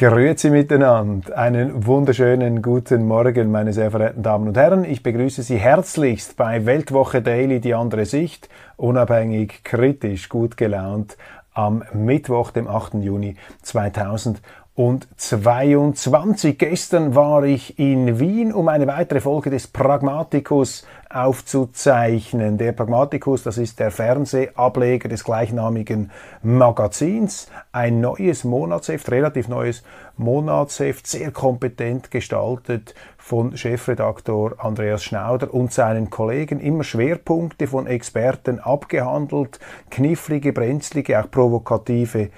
Grüezi miteinander. Einen wunderschönen guten Morgen, meine sehr verehrten Damen und Herren. Ich begrüße Sie herzlichst bei Weltwoche Daily, die andere Sicht, unabhängig, kritisch, gut gelaunt, am Mittwoch, dem 8. Juni 2020 und 22. Gestern war ich in Wien, um eine weitere Folge des Pragmaticus aufzuzeichnen. Der Pragmaticus, das ist der Fernsehableger des gleichnamigen Magazins. Ein neues Monatsheft, relativ neues Monatsheft, sehr kompetent gestaltet von Chefredaktor Andreas Schnauder und seinen Kollegen. Immer Schwerpunkte von Experten abgehandelt, knifflige, brenzlige, auch provokative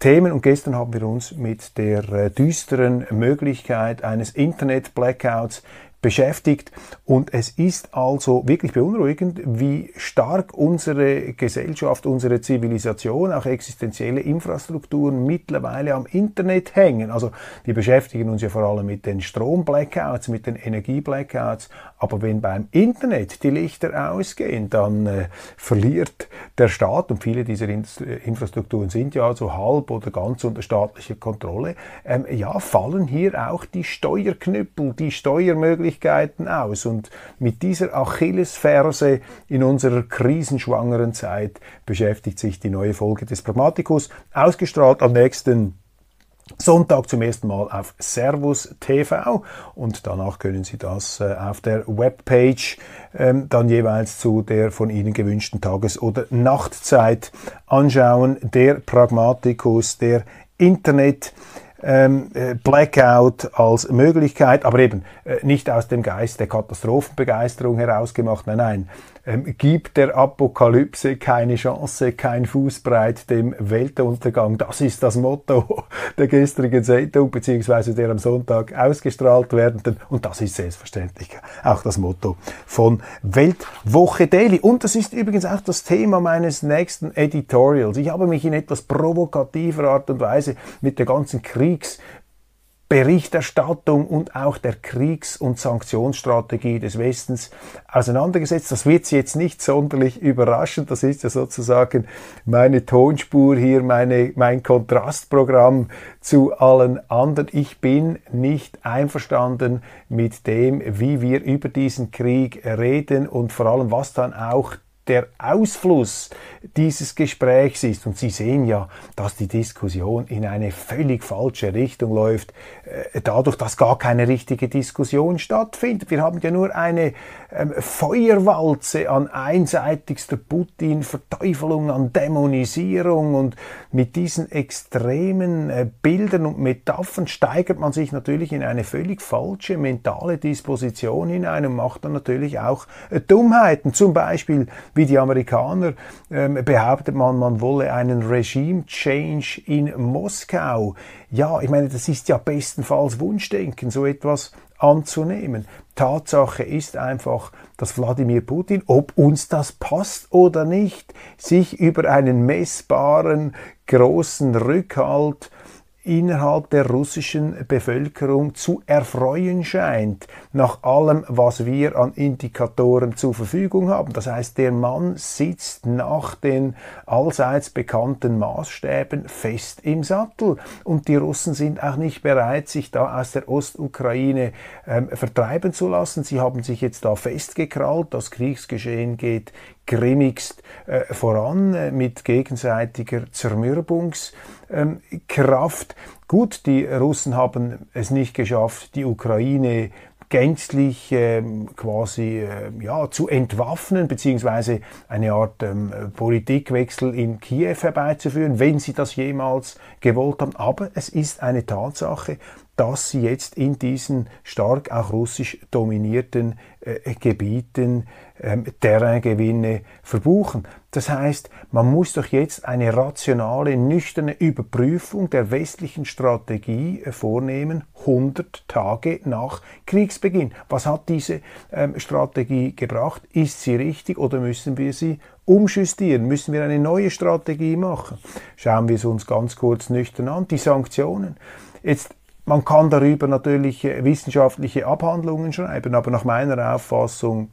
Themen. Und gestern haben wir uns mit der äh, düsteren Möglichkeit eines Internet-Blackouts beschäftigt. Und es ist also wirklich beunruhigend, wie stark unsere Gesellschaft, unsere Zivilisation, auch existenzielle Infrastrukturen mittlerweile am Internet hängen. Also wir beschäftigen uns ja vor allem mit den Strom-Blackouts, mit den Energie-Blackouts. Aber wenn beim Internet die Lichter ausgehen, dann äh, verliert der Staat, und viele dieser Infrastrukturen sind ja also halb oder ganz unter staatlicher Kontrolle, ähm, ja, fallen hier auch die Steuerknüppel, die Steuermöglichkeiten, Möglichkeiten aus. Und mit dieser Achillesferse in unserer krisenschwangeren Zeit beschäftigt sich die neue Folge des Pragmaticus, ausgestrahlt am nächsten Sonntag zum ersten Mal auf Servus TV und danach können Sie das äh, auf der Webpage ähm, dann jeweils zu der von Ihnen gewünschten Tages- oder Nachtzeit anschauen. Der Pragmaticus, der Internet Blackout als Möglichkeit, aber eben äh, nicht aus dem Geist der Katastrophenbegeisterung herausgemacht. Nein, nein, ähm, gibt der Apokalypse keine Chance, kein Fußbreit dem Weltuntergang. Das ist das Motto der gestrigen Sendung, beziehungsweise der am Sonntag ausgestrahlt werdenden. Und das ist selbstverständlich auch das Motto von Weltwoche Daily. Und das ist übrigens auch das Thema meines nächsten Editorials. Ich habe mich in etwas provokativer Art und Weise mit der ganzen Kriegs Berichterstattung und auch der Kriegs- und Sanktionsstrategie des Westens auseinandergesetzt. Das wird Sie jetzt nicht sonderlich überraschen. Das ist ja sozusagen meine Tonspur hier, meine, mein Kontrastprogramm zu allen anderen. Ich bin nicht einverstanden mit dem, wie wir über diesen Krieg reden und vor allem, was dann auch der Ausfluss dieses Gesprächs ist. Und Sie sehen ja, dass die Diskussion in eine völlig falsche Richtung läuft, äh, dadurch, dass gar keine richtige Diskussion stattfindet. Wir haben ja nur eine ähm, Feuerwalze an einseitigster Putin-Verteufelung, an Dämonisierung und mit diesen extremen äh, Bildern und Metaphern steigert man sich natürlich in eine völlig falsche mentale Disposition hinein und macht dann natürlich auch äh, Dummheiten. Zum Beispiel, wie die Amerikaner ähm, behauptet man, man wolle einen Regime-Change in Moskau. Ja, ich meine, das ist ja bestenfalls Wunschdenken, so etwas anzunehmen. Tatsache ist einfach, dass Wladimir Putin, ob uns das passt oder nicht, sich über einen messbaren großen Rückhalt innerhalb der russischen Bevölkerung zu erfreuen scheint, nach allem, was wir an Indikatoren zur Verfügung haben. Das heißt, der Mann sitzt nach den allseits bekannten Maßstäben fest im Sattel und die Russen sind auch nicht bereit, sich da aus der Ostukraine ähm, vertreiben zu lassen. Sie haben sich jetzt da festgekrallt, das Kriegsgeschehen geht grimmigst äh, voran äh, mit gegenseitiger Zermürbungskraft. Ähm, Gut, die Russen haben es nicht geschafft, die Ukraine gänzlich ähm, quasi äh, ja, zu entwaffnen, beziehungsweise eine Art ähm, Politikwechsel in Kiew herbeizuführen, wenn sie das jemals gewollt haben. Aber es ist eine Tatsache, dass sie jetzt in diesen stark auch russisch dominierten äh, Gebieten ähm, Terraingewinne verbuchen. Das heißt, man muss doch jetzt eine rationale, nüchterne Überprüfung der westlichen Strategie äh, vornehmen, 100 Tage nach Kriegsbeginn. Was hat diese ähm, Strategie gebracht? Ist sie richtig oder müssen wir sie umjustieren? Müssen wir eine neue Strategie machen? Schauen wir es uns ganz kurz nüchtern an. Die Sanktionen. Jetzt man kann darüber natürlich äh, wissenschaftliche Abhandlungen schreiben, aber nach meiner Auffassung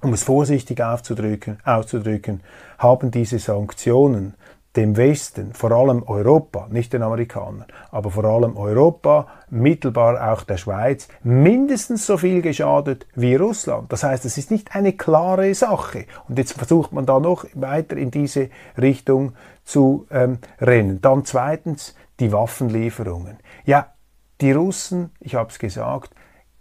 um es vorsichtig auszudrücken, auszudrücken, haben diese Sanktionen dem Westen, vor allem Europa, nicht den Amerikanern, aber vor allem Europa, mittelbar auch der Schweiz, mindestens so viel geschadet wie Russland. Das heißt, es ist nicht eine klare Sache. Und jetzt versucht man da noch weiter in diese Richtung zu ähm, rennen. Dann zweitens die Waffenlieferungen. Ja, die Russen, ich habe es gesagt,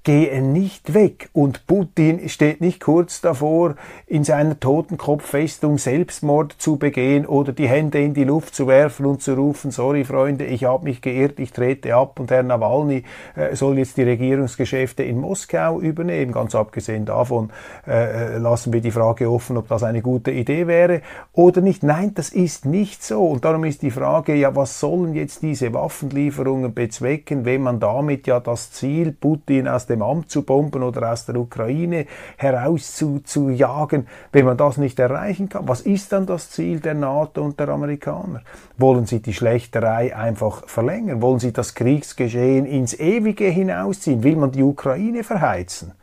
gehen nicht weg. Und Putin steht nicht kurz davor, in seiner Totenkopffestung Selbstmord zu begehen oder die Hände in die Luft zu werfen und zu rufen, sorry Freunde, ich habe mich geirrt, ich trete ab und Herr Nawalny äh, soll jetzt die Regierungsgeschäfte in Moskau übernehmen. Ganz abgesehen davon äh, äh, lassen wir die Frage offen, ob das eine gute Idee wäre oder nicht. Nein, das ist nicht so. Und darum ist die Frage, ja, was sollen jetzt diese Waffenlieferungen bezwecken, wenn man damit ja das Ziel Putin aus dem Amt zu bomben oder aus der Ukraine heraus zu, zu jagen, wenn man das nicht erreichen kann. Was ist dann das Ziel der NATO und der Amerikaner? Wollen sie die Schlechterei einfach verlängern? Wollen sie das Kriegsgeschehen ins Ewige hinausziehen? Will man die Ukraine verheizen?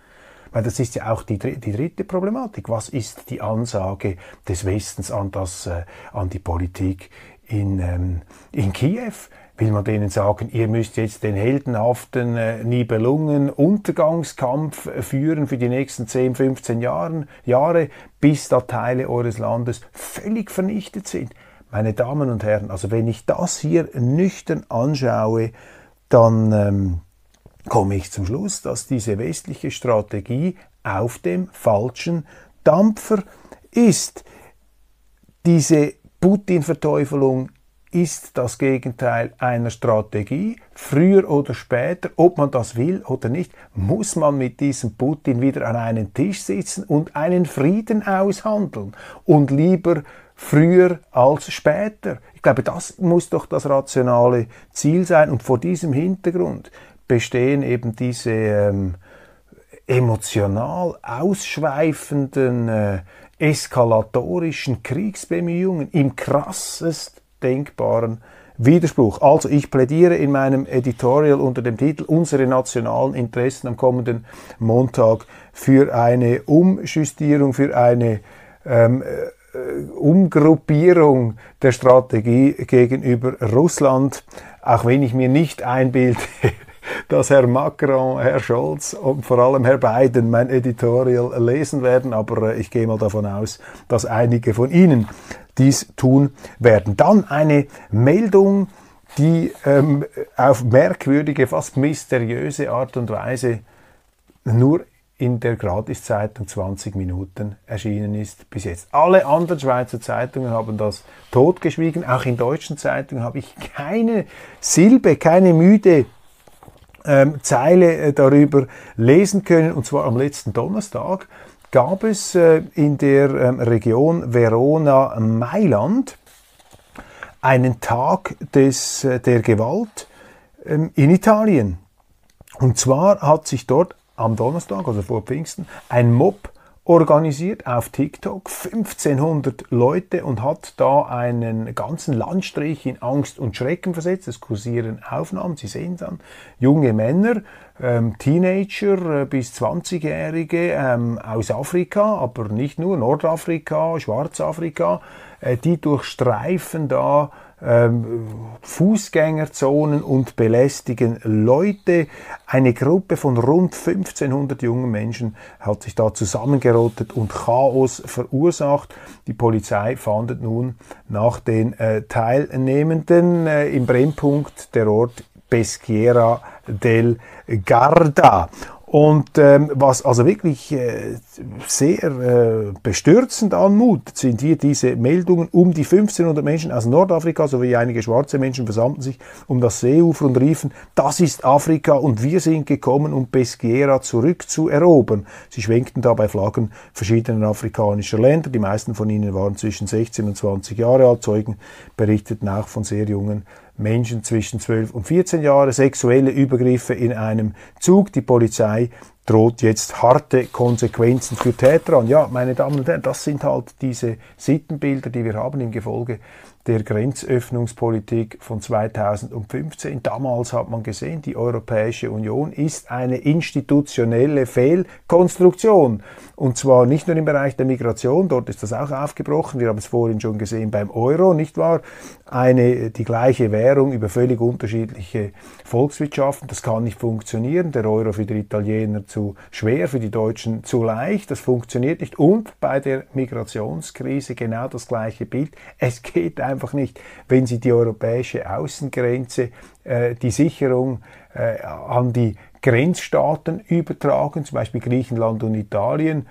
Weil das ist ja auch die, die dritte Problematik. Was ist die Ansage des Westens an, das, äh, an die Politik in, ähm, in Kiew? Will man denen sagen, ihr müsst jetzt den heldenhaften äh, Nibelungen Untergangskampf äh, führen für die nächsten 10, 15 Jahren, Jahre, bis da Teile eures Landes völlig vernichtet sind. Meine Damen und Herren, also wenn ich das hier nüchtern anschaue, dann ähm, komme ich zum Schluss, dass diese westliche Strategie auf dem falschen Dampfer ist. Diese Putin-Verteufelung ist das Gegenteil einer Strategie. Früher oder später, ob man das will oder nicht, muss man mit diesem Putin wieder an einen Tisch sitzen und einen Frieden aushandeln. Und lieber früher als später. Ich glaube, das muss doch das rationale Ziel sein. Und vor diesem Hintergrund bestehen eben diese ähm, emotional ausschweifenden, äh, eskalatorischen Kriegsbemühungen im krassest denkbaren Widerspruch. Also ich plädiere in meinem Editorial unter dem Titel Unsere nationalen Interessen am kommenden Montag für eine Umjustierung, für eine ähm, äh, Umgruppierung der Strategie gegenüber Russland, auch wenn ich mir nicht einbilde, dass Herr Macron, Herr Scholz und vor allem Herr Biden mein Editorial lesen werden, aber äh, ich gehe mal davon aus, dass einige von Ihnen dies tun werden. Dann eine Meldung, die ähm, auf merkwürdige, fast mysteriöse Art und Weise nur in der Gratiszeitung 20 Minuten erschienen ist bis jetzt. Alle anderen Schweizer Zeitungen haben das totgeschwiegen. Auch in deutschen Zeitungen habe ich keine Silbe, keine müde ähm, Zeile äh, darüber lesen können. Und zwar am letzten Donnerstag gab es äh, in der ähm, Region Verona-Mailand einen Tag des, äh, der Gewalt ähm, in Italien. Und zwar hat sich dort am Donnerstag, also vor Pfingsten, ein Mob organisiert auf TikTok 1500 Leute und hat da einen ganzen Landstrich in Angst und Schrecken versetzt. Es kursieren Aufnahmen, Sie sehen dann junge Männer, ähm, Teenager äh, bis 20-Jährige ähm, aus Afrika, aber nicht nur Nordafrika, Schwarzafrika, äh, die durchstreifen da ähm, Fußgängerzonen und belästigen Leute. Eine Gruppe von rund 1500 jungen Menschen hat sich da zusammengerottet und Chaos verursacht. Die Polizei fahndet nun nach den äh, Teilnehmenden äh, im Brennpunkt der Ort Peschiera del Garda. Und ähm, was also wirklich äh, sehr äh, bestürzend anmutet, sind hier diese Meldungen, um die 1500 Menschen aus Nordafrika sowie einige schwarze Menschen versammelten sich um das Seeufer und riefen, das ist Afrika und wir sind gekommen, um Peschiera zurückzuerobern. Sie schwenkten dabei Flaggen verschiedener afrikanischer Länder, die meisten von ihnen waren zwischen 16 und 20 Jahre alt, Zeugen berichteten auch von sehr jungen Menschen zwischen 12 und 14 Jahren, sexuelle Übergriffe in einem Zug. Die Polizei droht jetzt harte Konsequenzen für Täter an. Ja, meine Damen und Herren, das sind halt diese Sittenbilder, die wir haben im Gefolge der Grenzöffnungspolitik von 2015. Damals hat man gesehen, die Europäische Union ist eine institutionelle Fehlkonstruktion. Und zwar nicht nur im Bereich der Migration, dort ist das auch aufgebrochen. Wir haben es vorhin schon gesehen beim Euro, nicht wahr? Eine, die gleiche Währung über völlig unterschiedliche Volkswirtschaften. Das kann nicht funktionieren. Der Euro für die Italiener zu schwer, für die Deutschen zu leicht. Das funktioniert nicht. Und bei der Migrationskrise genau das gleiche Bild. Es geht einfach nicht, wenn Sie die europäische Außengrenze, äh, die Sicherung äh, an die Grenzstaaten übertragen, zum Beispiel Griechenland und Italien,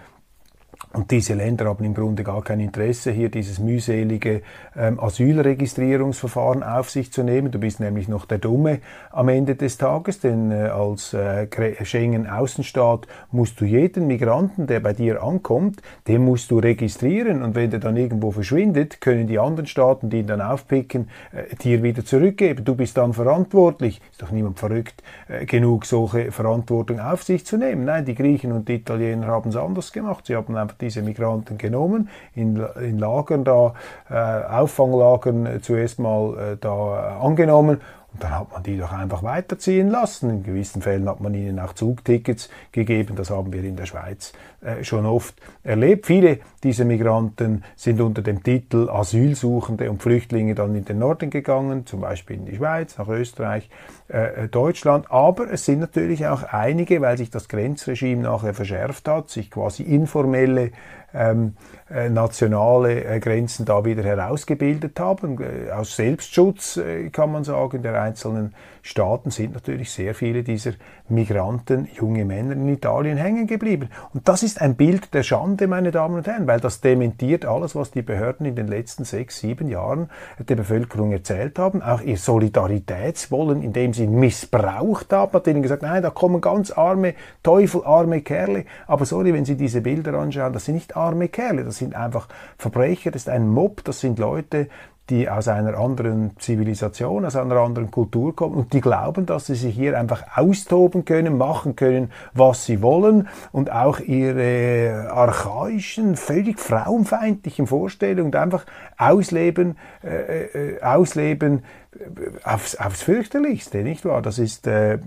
und diese Länder haben im Grunde gar kein Interesse, hier dieses mühselige ähm, Asylregistrierungsverfahren auf sich zu nehmen. Du bist nämlich noch der Dumme am Ende des Tages, denn äh, als äh, Schengen-Außenstaat musst du jeden Migranten, der bei dir ankommt, den musst du registrieren. Und wenn der dann irgendwo verschwindet, können die anderen Staaten, die ihn dann aufpicken, äh, dir wieder zurückgeben. Du bist dann verantwortlich. Ist doch niemand verrückt äh, genug, solche Verantwortung auf sich zu nehmen. Nein, die Griechen und die Italiener haben es anders gemacht. Sie haben einfach diese Migranten genommen, in, in Lagern da, äh, Auffanglagern zuerst mal äh, da äh, angenommen und dann hat man die doch einfach weiterziehen lassen. In gewissen Fällen hat man ihnen auch Zugtickets gegeben. Das haben wir in der Schweiz äh, schon oft erlebt. Viele dieser Migranten sind unter dem Titel Asylsuchende und Flüchtlinge dann in den Norden gegangen, zum Beispiel in die Schweiz, nach Österreich, äh, Deutschland. Aber es sind natürlich auch einige, weil sich das Grenzregime nachher verschärft hat, sich quasi informelle ähm, äh, nationale äh, Grenzen da wieder herausgebildet haben. Äh, aus Selbstschutz äh, kann man sagen, der einzelnen Staaten sind natürlich sehr viele dieser Migranten, junge Männer in Italien hängen geblieben. Und das ist ein Bild der Schande, meine Damen und Herren, weil das dementiert alles, was die Behörden in den letzten sechs, sieben Jahren der Bevölkerung erzählt haben. Auch ihr Solidaritätswollen, indem sie missbraucht haben, hat ihnen gesagt, nein, da kommen ganz arme Teufel, arme Kerle. Aber sorry, wenn Sie diese Bilder anschauen, das sind nicht arme Kerle, das sind einfach Verbrecher, das ist ein Mob, das sind Leute, die aus einer anderen Zivilisation, aus einer anderen Kultur kommen und die glauben, dass sie sich hier einfach austoben können, machen können, was sie wollen und auch ihre archaischen, völlig frauenfeindlichen Vorstellungen einfach ausleben, äh, äh, ausleben äh, aufs, aufs fürchterlichste, nicht wahr? Das ist, äh,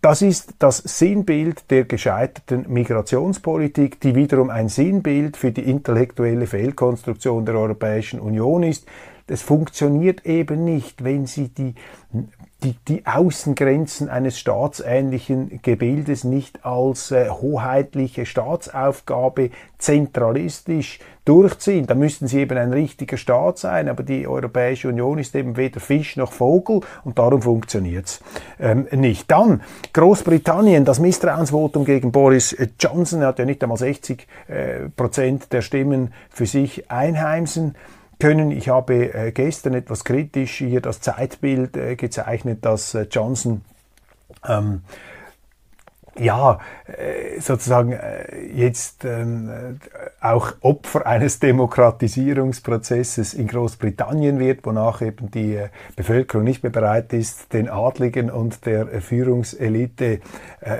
das ist das Sinnbild der gescheiterten Migrationspolitik, die wiederum ein Sinnbild für die intellektuelle Fehlkonstruktion der Europäischen Union ist, es funktioniert eben nicht, wenn Sie die, die, die Außengrenzen eines staatsähnlichen Gebildes nicht als äh, hoheitliche Staatsaufgabe zentralistisch durchziehen. Da müssten sie eben ein richtiger Staat sein, aber die Europäische Union ist eben weder Fisch noch Vogel und darum funktioniert's ähm, nicht. Dann Großbritannien, das Misstrauensvotum gegen Boris Johnson, er hat ja nicht einmal 60 äh, Prozent der Stimmen für sich einheimsen können. Ich habe äh, gestern etwas kritisch hier das Zeitbild äh, gezeichnet, dass äh, Johnson ähm, ja, äh, sozusagen äh, jetzt ähm, auch Opfer eines Demokratisierungsprozesses in Großbritannien wird, wonach eben die äh, Bevölkerung nicht mehr bereit ist, den Adligen und der Führungselite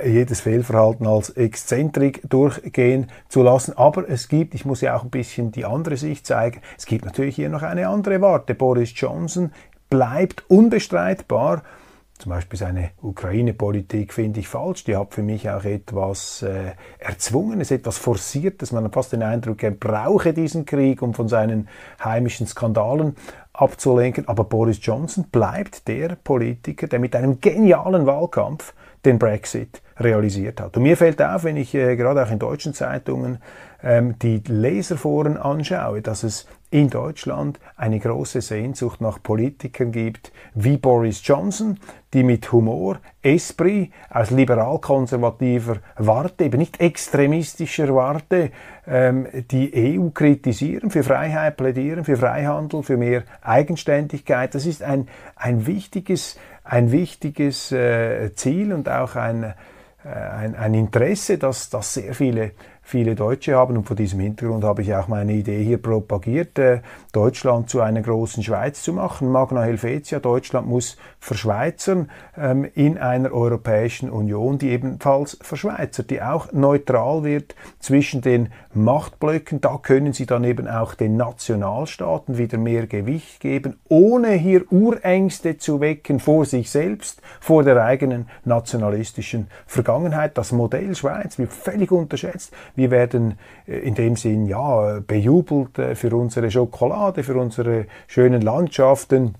jedes Fehlverhalten als Exzentrik durchgehen zu lassen. Aber es gibt, ich muss ja auch ein bisschen die andere Sicht zeigen, es gibt natürlich hier noch eine andere Warte. Boris Johnson bleibt unbestreitbar zum Beispiel seine Ukraine-Politik finde ich falsch. Die hat für mich auch etwas äh, Erzwungenes, etwas Forciertes. Man hat fast den Eindruck, er brauche diesen Krieg, um von seinen heimischen Skandalen abzulenken. Aber Boris Johnson bleibt der Politiker, der mit einem genialen Wahlkampf den Brexit realisiert hat. Und mir fällt auf, wenn ich äh, gerade auch in deutschen Zeitungen ähm, die Leserforen anschaue, dass es in Deutschland eine große Sehnsucht nach Politikern gibt wie Boris Johnson, die mit Humor, Esprit, aus liberal-konservativer Warte, eben nicht extremistischer Warte, ähm, die EU kritisieren, für Freiheit plädieren, für Freihandel, für mehr Eigenständigkeit. Das ist ein, ein wichtiges, ein wichtiges äh, Ziel und auch ein, äh, ein, ein Interesse, das, das sehr viele viele Deutsche haben. Und vor diesem Hintergrund habe ich auch meine Idee hier propagiert, äh, Deutschland zu einer großen Schweiz zu machen. Magna Helvetia, Deutschland muss verschweizern ähm, in einer Europäischen Union, die ebenfalls verschweizert, die auch neutral wird zwischen den Machtblöcken. Da können sie dann eben auch den Nationalstaaten wieder mehr Gewicht geben, ohne hier Urängste zu wecken vor sich selbst, vor der eigenen nationalistischen Vergangenheit. Das Modell Schweiz wird völlig unterschätzt. Wir werden äh, in dem Sinn ja bejubelt äh, für unsere Schokolade, für unsere schönen Landschaften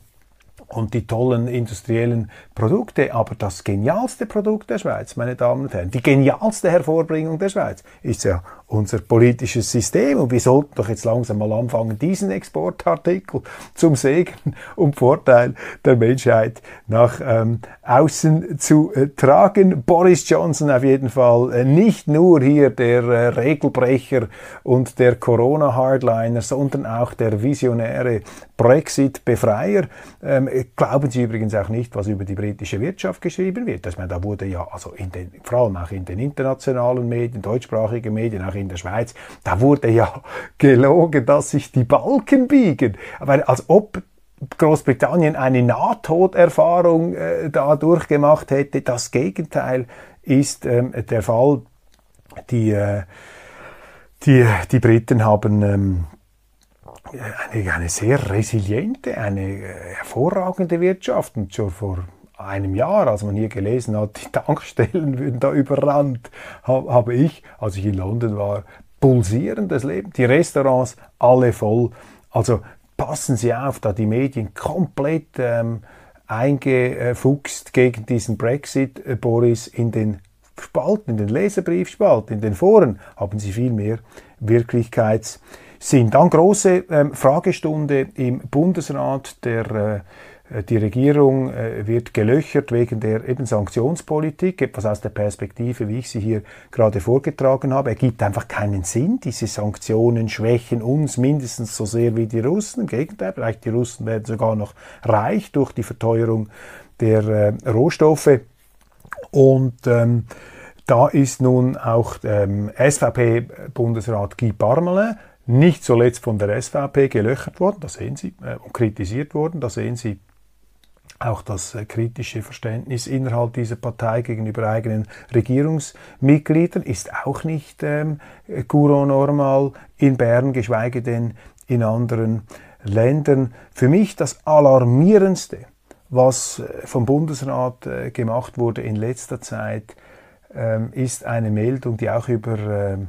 und die tollen industriellen Produkte. Aber das genialste Produkt der Schweiz, meine Damen und Herren, die genialste Hervorbringung der Schweiz ist ja unser politisches System. Und wir sollten doch jetzt langsam mal anfangen, diesen Exportartikel zum Segen und Vorteil der Menschheit nach ähm, außen zu äh, tragen. Boris Johnson auf jeden Fall äh, nicht nur hier der äh, Regelbrecher und der Corona-Hardliner, sondern auch der visionäre Brexit-Befreier. Ähm, glauben Sie übrigens auch nicht, was über die britische Wirtschaft geschrieben wird. Ich meine, da wurde ja, also in den, vor allem auch in den internationalen Medien, deutschsprachigen Medien, auch in der Schweiz, da wurde ja gelogen, dass sich die Balken biegen. Aber als ob Großbritannien eine Nahtoderfahrung äh, da durchgemacht hätte. Das Gegenteil ist ähm, der Fall. Die, äh, die, die Briten haben ähm, eine, eine sehr resiliente, eine äh, hervorragende Wirtschaft. Und schon vor einem Jahr, als man hier gelesen hat, die Tankstellen würden da überrannt, habe ich, als ich in London war, pulsierendes Leben. Die Restaurants alle voll. Also passen Sie auf, da die Medien komplett ähm, eingefuchst gegen diesen Brexit, äh, Boris, in den Spalten, in den Leserbriefspalten, in den Foren haben Sie viel mehr Wirklichkeitssinn. Dann große ähm, Fragestunde im Bundesrat der äh, die Regierung äh, wird gelöchert wegen der eben Sanktionspolitik, etwas aus der Perspektive, wie ich sie hier gerade vorgetragen habe. Er gibt einfach keinen Sinn. Diese Sanktionen schwächen uns mindestens so sehr wie die Russen. Im Gegenteil, vielleicht die Russen werden sogar noch reich durch die Verteuerung der äh, Rohstoffe. Und ähm, da ist nun auch ähm, SVP-Bundesrat Guy Parmelin nicht zuletzt von der SVP gelöchert worden, da sehen Sie, äh, und kritisiert worden, da sehen Sie auch das äh, kritische Verständnis innerhalb dieser Partei gegenüber eigenen Regierungsmitgliedern ist auch nicht ähm, Courant normal in Bern, geschweige denn in anderen Ländern. Für mich das Alarmierendste, was äh, vom Bundesrat äh, gemacht wurde in letzter Zeit, ähm, ist eine Meldung, die auch über ähm,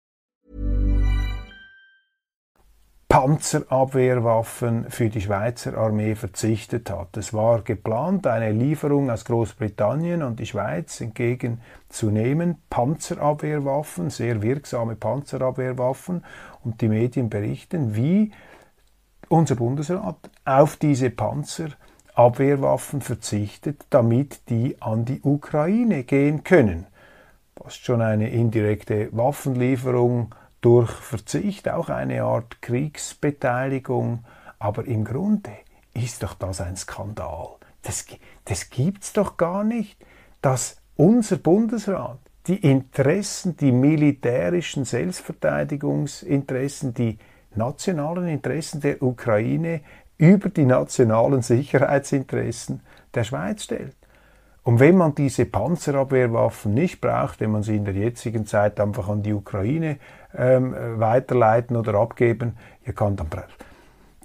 Panzerabwehrwaffen für die Schweizer Armee verzichtet hat. Es war geplant, eine Lieferung aus Großbritannien an die Schweiz entgegenzunehmen. Panzerabwehrwaffen, sehr wirksame Panzerabwehrwaffen. Und die Medien berichten, wie unser Bundesrat auf diese Panzerabwehrwaffen verzichtet, damit die an die Ukraine gehen können. Fast schon eine indirekte Waffenlieferung durch Verzicht auch eine Art Kriegsbeteiligung, aber im Grunde ist doch das ein Skandal. Das, das gibt's doch gar nicht, dass unser Bundesrat die Interessen, die militärischen Selbstverteidigungsinteressen, die nationalen Interessen der Ukraine über die nationalen Sicherheitsinteressen der Schweiz stellt. Und wenn man diese Panzerabwehrwaffen nicht braucht, wenn man sie in der jetzigen Zeit einfach an die Ukraine ähm, weiterleiten oder abgeben, ja, kann, dann,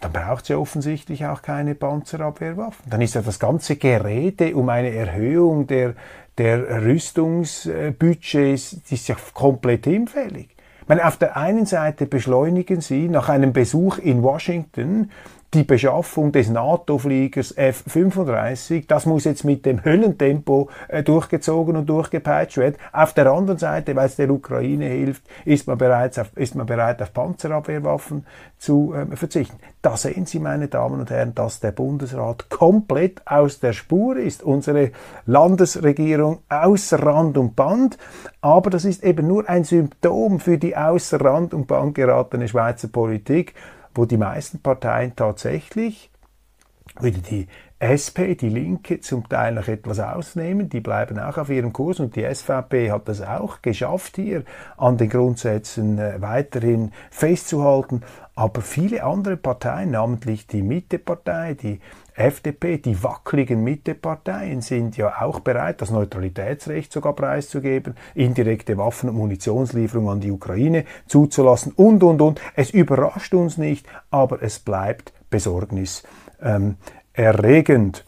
dann braucht sie offensichtlich auch keine Panzerabwehrwaffen. Dann ist ja das ganze Gerede um eine Erhöhung der, der Rüstungsbudgets ist ja komplett hinfällig. Ich meine, auf der einen Seite beschleunigen sie nach einem Besuch in Washington die Beschaffung des NATO-Fliegers F-35, das muss jetzt mit dem Höllentempo äh, durchgezogen und durchgepeitscht werden. Auf der anderen Seite, weil es der Ukraine hilft, ist man, bereits auf, ist man bereit, auf Panzerabwehrwaffen zu äh, verzichten. Da sehen Sie, meine Damen und Herren, dass der Bundesrat komplett aus der Spur ist. Unsere Landesregierung außer Rand und Band. Aber das ist eben nur ein Symptom für die außer Rand und Band geratene Schweizer Politik wo die meisten Parteien tatsächlich, wieder die SP, die Linke zum Teil noch etwas ausnehmen, die bleiben auch auf ihrem Kurs und die SVP hat das auch geschafft, hier an den Grundsätzen äh, weiterhin festzuhalten. Aber viele andere Parteien, namentlich die Mittepartei, die FDP, die wackeligen Mitteparteien sind ja auch bereit, das Neutralitätsrecht sogar preiszugeben, indirekte Waffen- und Munitionslieferungen an die Ukraine zuzulassen und, und, und. Es überrascht uns nicht, aber es bleibt besorgniserregend.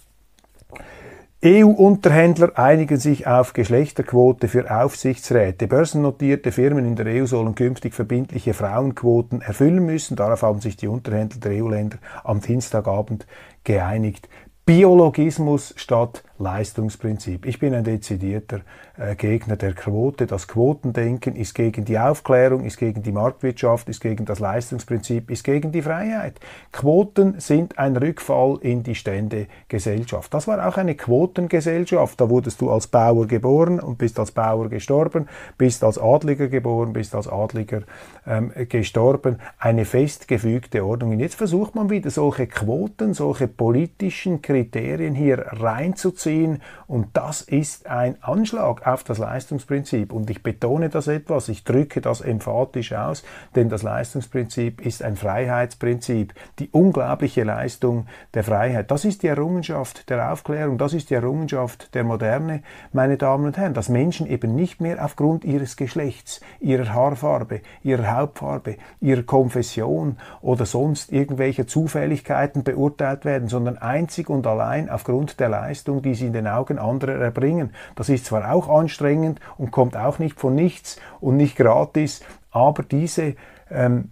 EU-Unterhändler einigen sich auf Geschlechterquote für Aufsichtsräte. Börsennotierte Firmen in der EU sollen künftig verbindliche Frauenquoten erfüllen müssen. Darauf haben sich die Unterhändler der EU-Länder am Dienstagabend geeinigt. Biologismus statt Leistungsprinzip. Ich bin ein dezidierter äh, Gegner der Quote. Das Quotendenken ist gegen die Aufklärung, ist gegen die Marktwirtschaft, ist gegen das Leistungsprinzip, ist gegen die Freiheit. Quoten sind ein Rückfall in die Ständegesellschaft. Das war auch eine Quotengesellschaft. Da wurdest du als Bauer geboren und bist als Bauer gestorben, bist als Adliger geboren, bist als Adliger ähm, gestorben. Eine festgefügte Ordnung. Und jetzt versucht man wieder solche Quoten, solche politischen Kriterien hier reinzuziehen ziehen. Und das ist ein Anschlag auf das Leistungsprinzip. Und ich betone das etwas, ich drücke das emphatisch aus, denn das Leistungsprinzip ist ein Freiheitsprinzip. Die unglaubliche Leistung der Freiheit. Das ist die Errungenschaft der Aufklärung, das ist die Errungenschaft der Moderne, meine Damen und Herren, dass Menschen eben nicht mehr aufgrund ihres Geschlechts, ihrer Haarfarbe, ihrer Hautfarbe, ihrer Konfession oder sonst irgendwelche Zufälligkeiten beurteilt werden, sondern einzig und allein aufgrund der Leistung, die sie in den Augen anderer erbringen. Das ist zwar auch anstrengend und kommt auch nicht von nichts und nicht gratis, aber diese ähm,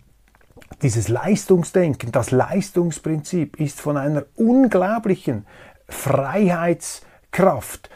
dieses Leistungsdenken, das Leistungsprinzip ist von einer unglaublichen Freiheitskraft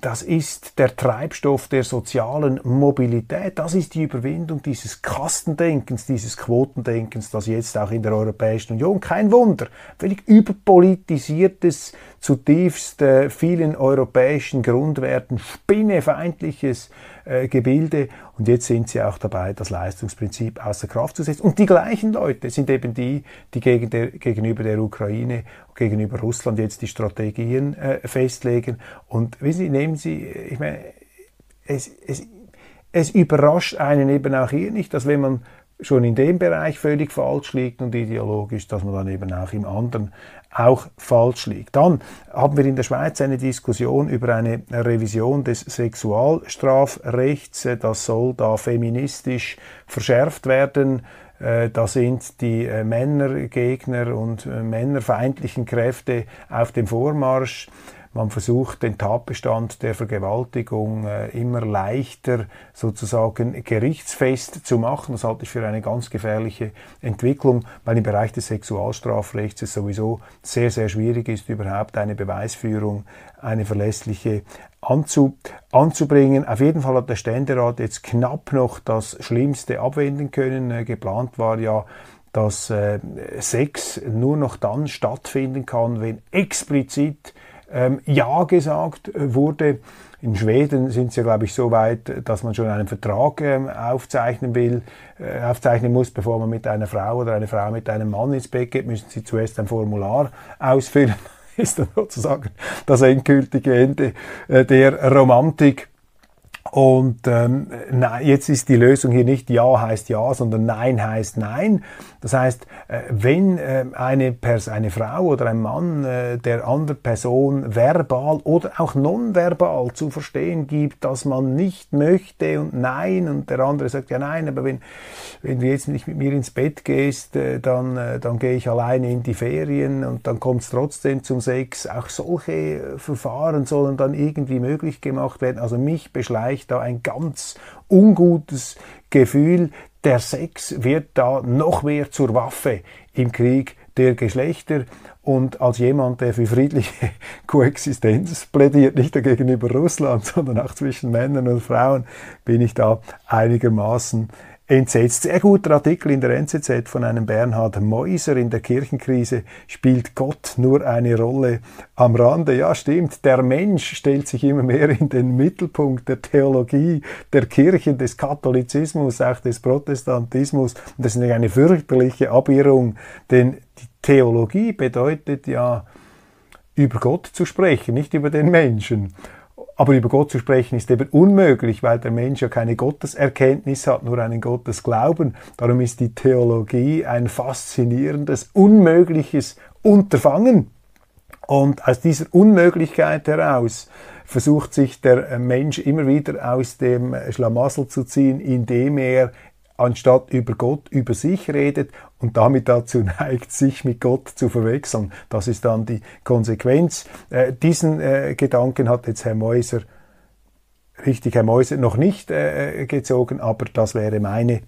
das ist der Treibstoff der sozialen Mobilität. Das ist die Überwindung dieses Kastendenkens, dieses Quotendenkens, das jetzt auch in der Europäischen Union, kein Wunder, völlig überpolitisiertes, zutiefst äh, vielen europäischen Grundwerten spinnefeindliches äh, Gebilde. Und jetzt sind sie auch dabei, das Leistungsprinzip außer Kraft zu setzen. Und die gleichen Leute sind eben die, die gegen der, gegenüber der Ukraine, gegenüber Russland jetzt die Strategien äh, festlegen. Und wissen Sie, nehmen Sie, ich meine, es, es, es überrascht einen eben auch hier nicht, dass wenn man schon in dem Bereich völlig falsch liegt und ideologisch, dass man dann eben auch im anderen auch falsch liegt. Dann haben wir in der Schweiz eine Diskussion über eine Revision des Sexualstrafrechts. Das soll da feministisch verschärft werden. Äh, da sind die äh, Männergegner und äh, männerfeindlichen Kräfte auf dem Vormarsch. Man versucht den Tatbestand der Vergewaltigung äh, immer leichter sozusagen gerichtsfest zu machen. Das halte ich für eine ganz gefährliche Entwicklung, weil im Bereich des Sexualstrafrechts es sowieso sehr, sehr schwierig ist, überhaupt eine Beweisführung, eine verlässliche anzu, anzubringen. Auf jeden Fall hat der Ständerat jetzt knapp noch das Schlimmste abwenden können. Äh, geplant war ja, dass äh, Sex nur noch dann stattfinden kann, wenn explizit ähm, Ja gesagt wurde. In Schweden sind sie, glaube ich, so weit, dass man schon einen Vertrag ähm, aufzeichnen will, äh, aufzeichnen muss, bevor man mit einer Frau oder eine Frau mit einem Mann ins Bett geht, müssen sie zuerst ein Formular ausfüllen. ist dann sozusagen das endgültige Ende äh, der Romantik. Und ähm, jetzt ist die Lösung hier nicht Ja heißt Ja, sondern Nein heißt Nein. Das heißt, äh, wenn äh, eine, Pers eine Frau oder ein Mann äh, der anderen Person verbal oder auch nonverbal zu verstehen gibt, dass man nicht möchte und Nein und der andere sagt ja Nein, aber wenn, wenn du jetzt nicht mit mir ins Bett gehst, dann, dann gehe ich alleine in die Ferien und dann kommt es trotzdem zum Sex. Auch solche Verfahren sollen dann irgendwie möglich gemacht werden. Also mich beschleicht da ein ganz ungutes Gefühl, der Sex wird da noch mehr zur Waffe im Krieg der Geschlechter. Und als jemand, der für friedliche Koexistenz plädiert, nicht gegenüber Russland, sondern auch zwischen Männern und Frauen, bin ich da einigermaßen entsetzt. Sehr guter Artikel in der NZZ von einem Bernhard Meuser in der Kirchenkrise. Spielt Gott nur eine Rolle am Rande? Ja, stimmt. Der Mensch stellt sich immer mehr in den Mittelpunkt der Theologie, der Kirchen, des Katholizismus, auch des Protestantismus. Und das ist eine fürchterliche Abirrung, denn die Theologie bedeutet ja, über Gott zu sprechen, nicht über den Menschen. Aber über Gott zu sprechen ist eben unmöglich, weil der Mensch ja keine Gotteserkenntnis hat, nur einen Gottesglauben. Darum ist die Theologie ein faszinierendes, unmögliches Unterfangen. Und aus dieser Unmöglichkeit heraus versucht sich der Mensch immer wieder aus dem Schlamassel zu ziehen, indem er anstatt über Gott über sich redet und damit dazu neigt, sich mit Gott zu verwechseln. Das ist dann die Konsequenz. Äh, diesen äh, Gedanken hat jetzt Herr Meuser, richtig Herr Meuser, noch nicht äh, gezogen, aber das wäre meine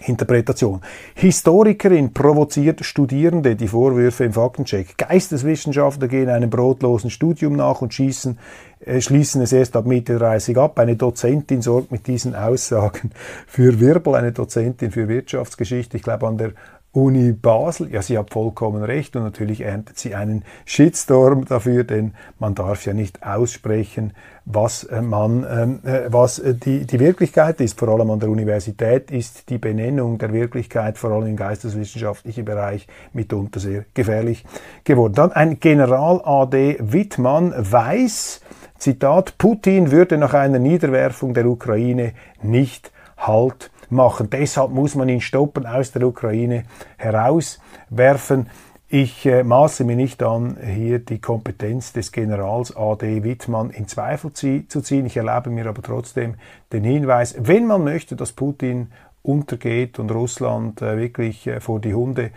Interpretation. Historikerin provoziert Studierende, die Vorwürfe im Faktencheck. Geisteswissenschaftler gehen einem brotlosen Studium nach und schießen, äh, schließen es erst ab Mitte 30 ab. Eine Dozentin sorgt mit diesen Aussagen für Wirbel, eine Dozentin für Wirtschaftsgeschichte, ich glaube an der Uni Basel, ja, sie hat vollkommen recht und natürlich erntet sie einen Shitstorm dafür, denn man darf ja nicht aussprechen, was äh, man, ähm, äh, was äh, die, die Wirklichkeit ist. Vor allem an der Universität ist die Benennung der Wirklichkeit, vor allem im geisteswissenschaftlichen Bereich, mitunter sehr gefährlich geworden. Dann ein General AD Wittmann weiß, Zitat, Putin würde nach einer Niederwerfung der Ukraine nicht Halt machen. Deshalb muss man ihn stoppen, aus der Ukraine herauswerfen. Ich äh, maße mir nicht an, hier die Kompetenz des Generals AD Wittmann in Zweifel zu ziehen. Ich erlaube mir aber trotzdem den Hinweis, wenn man möchte, dass Putin untergeht und Russland äh, wirklich äh, vor die Hunde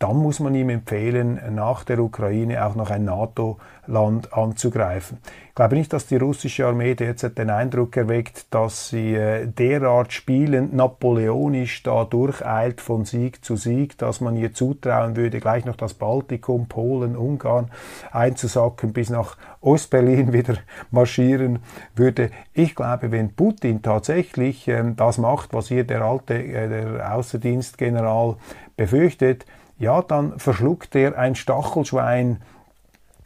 dann muss man ihm empfehlen, nach der Ukraine auch noch ein NATO-Land anzugreifen. Ich glaube nicht, dass die russische Armee derzeit den Eindruck erweckt, dass sie äh, derart spielend napoleonisch da durcheilt von Sieg zu Sieg, dass man ihr zutrauen würde, gleich noch das Baltikum, Polen, Ungarn einzusacken, bis nach Ostberlin wieder marschieren würde. Ich glaube, wenn Putin tatsächlich ähm, das macht, was hier der alte äh, der Außendienstgeneral befürchtet, ja, dann verschluckt er ein Stachelschwein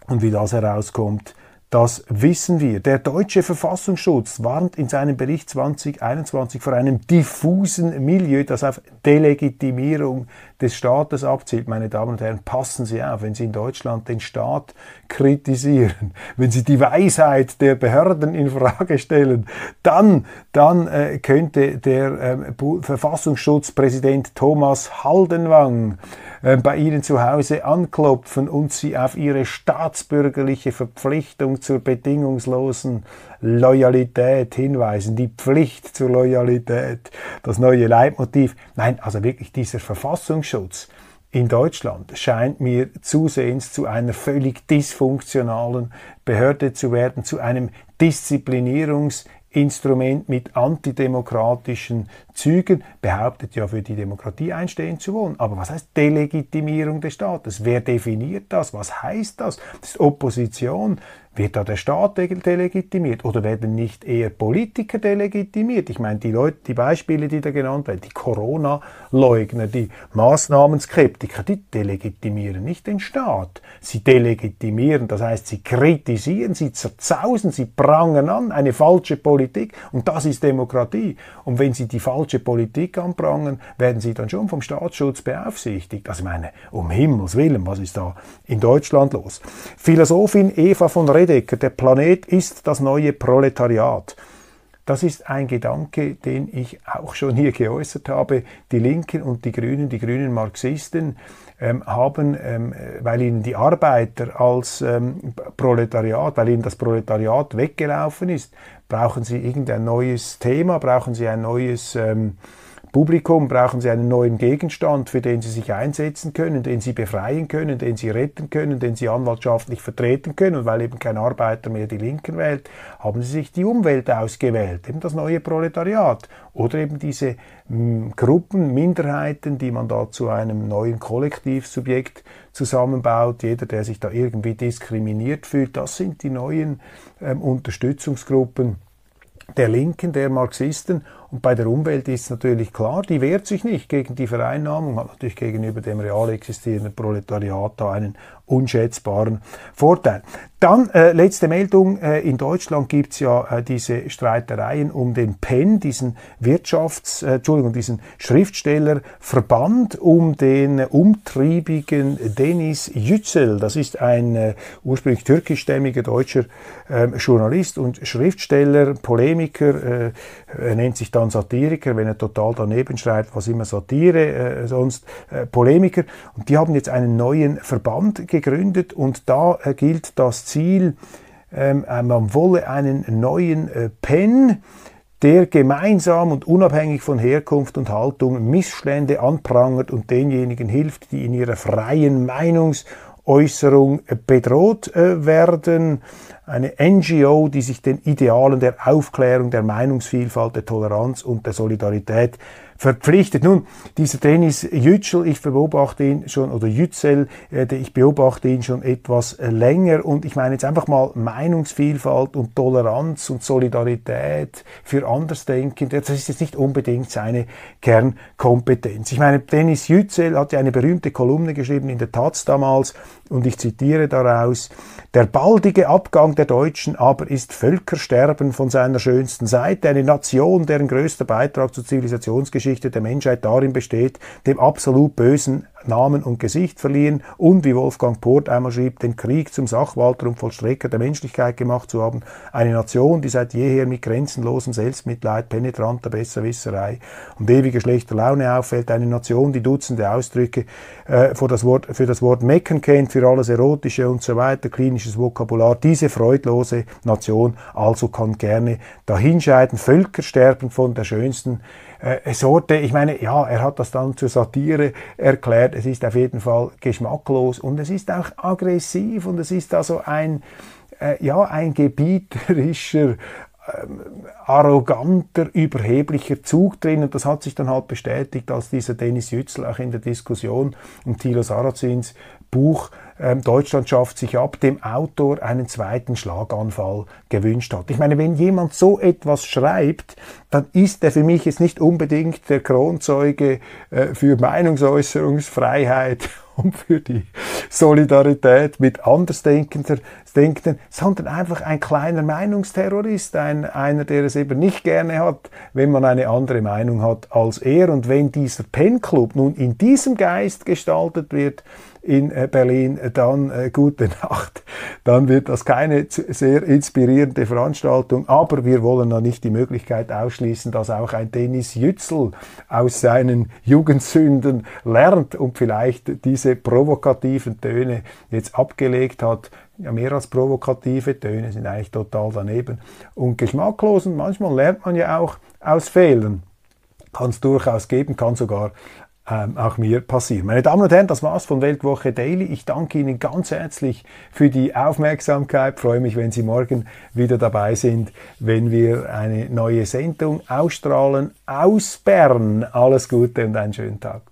und wie das herauskommt, das wissen wir. Der deutsche Verfassungsschutz warnt in seinem Bericht 2021 vor einem diffusen Milieu, das auf Delegitimierung des Staates abzielt. Meine Damen und Herren, passen Sie auf, wenn Sie in Deutschland den Staat kritisieren, wenn Sie die Weisheit der Behörden in Frage stellen, dann, dann äh, könnte der äh, Verfassungsschutzpräsident Thomas Haldenwang äh, bei Ihnen zu Hause anklopfen und Sie auf Ihre staatsbürgerliche Verpflichtung zur bedingungslosen Loyalität hinweisen, die Pflicht zur Loyalität, das neue Leitmotiv. Nein, also wirklich dieser Verfassungsschutz in Deutschland scheint mir zusehends zu einer völlig dysfunktionalen Behörde zu werden, zu einem Disziplinierungs- Instrument mit antidemokratischen Zügen, behauptet ja für die Demokratie einstehen zu wollen. Aber was heißt Delegitimierung des Staates? Wer definiert das? Was heißt das? Das ist Opposition. Wird da der Staat delegitimiert oder werden nicht eher Politiker delegitimiert? Ich meine, die Leute, die Beispiele, die da genannt werden, die Corona-Leugner, die Maßnahmenskeptiker, die delegitimieren nicht den Staat. Sie delegitimieren, das heißt, sie kritisieren, sie zerzausen, sie prangern an eine falsche Politik und das ist Demokratie. Und wenn sie die falsche Politik anprangern, werden sie dann schon vom Staatsschutz beaufsichtigt. Also meine, um Himmels Willen, was ist da in Deutschland los? Philosophin Eva von Re Heidegger, der Planet ist das neue Proletariat. Das ist ein Gedanke, den ich auch schon hier geäußert habe. Die Linken und die Grünen, die grünen Marxisten, ähm, haben, ähm, weil ihnen die Arbeiter als ähm, Proletariat, weil ihnen das Proletariat weggelaufen ist, brauchen sie irgendein neues Thema, brauchen sie ein neues ähm, Publikum brauchen sie einen neuen Gegenstand, für den sie sich einsetzen können, den sie befreien können, den sie retten können, den sie anwaltschaftlich vertreten können. Und weil eben kein Arbeiter mehr die Linken wählt, haben sie sich die Umwelt ausgewählt, eben das neue Proletariat oder eben diese mh, hm, Gruppen, Minderheiten, die man da zu einem neuen Kollektivsubjekt zusammenbaut. Jeder, der sich da irgendwie diskriminiert fühlt, das sind die neuen ähm, Unterstützungsgruppen der Linken, der Marxisten und bei der Umwelt ist natürlich klar, die wehrt sich nicht gegen die Vereinnahmung, hat natürlich gegenüber dem real existierenden Proletariat da einen unschätzbaren Vorteil. Dann äh, letzte Meldung, äh, in Deutschland gibt's ja äh, diese Streitereien um den PEN, diesen Wirtschafts-, äh, Entschuldigung, diesen Schriftstellerverband, um den umtriebigen Denis Yücel. Das ist ein äh, ursprünglich türkischstämmiger deutscher ähm, Journalist und Schriftsteller, Polemiker, äh, er nennt sich dann Satiriker, wenn er total daneben schreibt, was immer Satire, äh, sonst äh, Polemiker. Und die haben jetzt einen neuen Verband gegründet und da äh, gilt das Ziel, ähm, äh, man wolle einen neuen äh, PEN, der gemeinsam und unabhängig von Herkunft und Haltung Missstände anprangert und denjenigen hilft, die in ihrer freien Meinungsäußerung bedroht äh, werden. Eine NGO, die sich den Idealen der Aufklärung, der Meinungsvielfalt, der Toleranz und der Solidarität verpflichtet. Nun, dieser Dennis Yücel, ich beobachte ihn schon, oder Yücel, äh, ich beobachte ihn schon etwas länger und ich meine jetzt einfach mal Meinungsvielfalt und Toleranz und Solidarität für Andersdenkende, das ist jetzt nicht unbedingt seine Kernkompetenz. Ich meine, Dennis Yücel hat ja eine berühmte Kolumne geschrieben in der Taz damals und ich zitiere daraus, der baldige Abgang der Deutschen aber ist Völkersterben von seiner schönsten Seite, eine Nation, deren größter Beitrag zur Zivilisationsgeschichte der Menschheit darin besteht, dem absolut Bösen Namen und Gesicht verliehen und, wie Wolfgang Port einmal schrieb, den Krieg zum Sachwalter und Vollstrecker der Menschlichkeit gemacht zu haben. Eine Nation, die seit jeher mit grenzenlosem Selbstmitleid, penetranter Besserwisserei und ewiger schlechter Laune auffällt. Eine Nation, die Dutzende Ausdrücke äh, für, das Wort, für das Wort Mecken kennt, für alles Erotische und so weiter, klinisches Vokabular. Diese freudlose Nation also kann gerne dahinscheiden. Völker sterben von der schönsten äh, Sorte. Ich meine, ja, er hat das dann zur Satire erklärt. Es ist auf jeden Fall geschmacklos und es ist auch aggressiv und es ist also ein, äh, ja, ein gebieterischer, ähm, arroganter, überheblicher Zug drin und das hat sich dann halt bestätigt, als dieser Dennis Yücel auch in der Diskussion um Thilo Sarrazins Buch Deutschland schafft sich ab, dem Autor einen zweiten Schlaganfall gewünscht hat. Ich meine, wenn jemand so etwas schreibt, dann ist er für mich jetzt nicht unbedingt der Kronzeuge äh, für Meinungsäußerungsfreiheit und für die Solidarität mit Andersdenkenden, sondern einfach ein kleiner Meinungsterrorist, ein, einer, der es eben nicht gerne hat, wenn man eine andere Meinung hat als er. Und wenn dieser Pen Club nun in diesem Geist gestaltet wird, in äh, Berlin, dann äh, gute Nacht. Dann wird das keine sehr inspirierende Veranstaltung, aber wir wollen noch nicht die Möglichkeit ausschließen, dass auch ein Dennis Yücel aus seinen Jugendsünden lernt und vielleicht diese provokativen Töne jetzt abgelegt hat. Ja, mehr als provokative Töne sind eigentlich total daneben und geschmacklos und manchmal lernt man ja auch aus Fehlern. Kann es durchaus geben, kann sogar ähm, auch mir passieren. Meine Damen und Herren, das war's von Weltwoche Daily. Ich danke Ihnen ganz herzlich für die Aufmerksamkeit. Freue mich, wenn Sie morgen wieder dabei sind, wenn wir eine neue Sendung ausstrahlen aus Bern. Alles Gute und einen schönen Tag.